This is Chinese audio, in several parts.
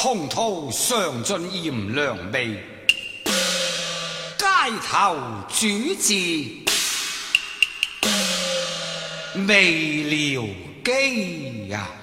红土尝尽炎凉味，街头煮字未了机呀。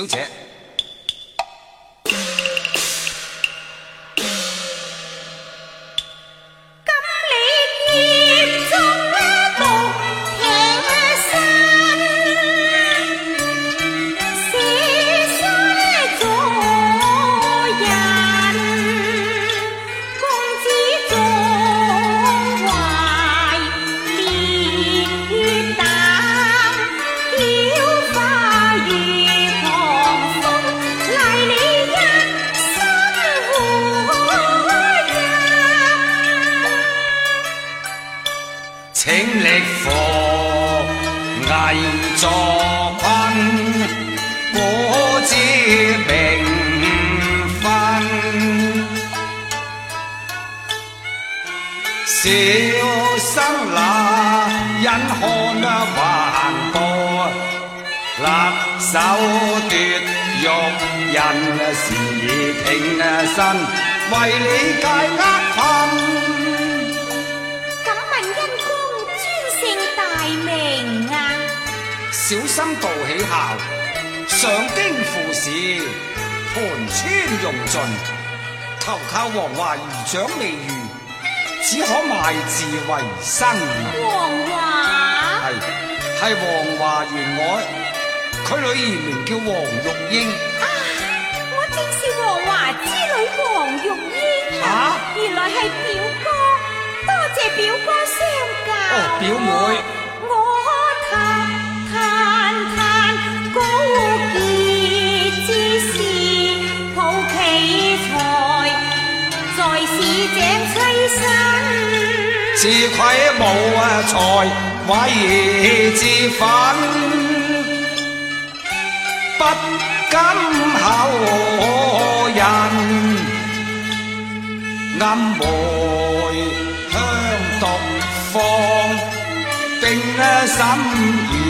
小姐。請力扶危助困，古之並分。小生那因看橫過，辣手奪玉人是挺身，為你解厄。小心道起孝，上京赴试，盘川用尽，投靠王华，儿长未遇，只可卖字为生。王华系系王华员外，佢女儿名叫王玉英。啊，我正是王华之女王玉英。啊，原来系表哥，多谢表哥相救。哦，表妹。我。自愧无才，委自愤，不敢口人，暗梅香独放，定心。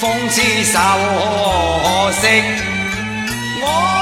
方知愁，可惜。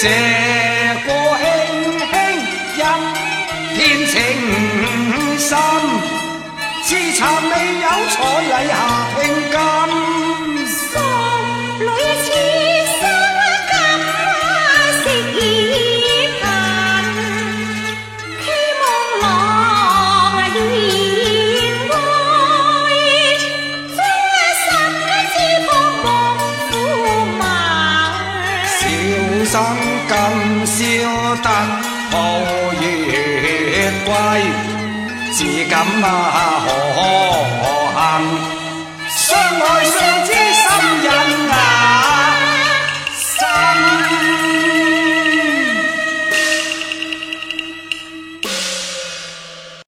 斜过轻轻，任天情深，痴缠未有，彩礼下聘金。今宵得抱月归，自感啊何幸，相爱相知。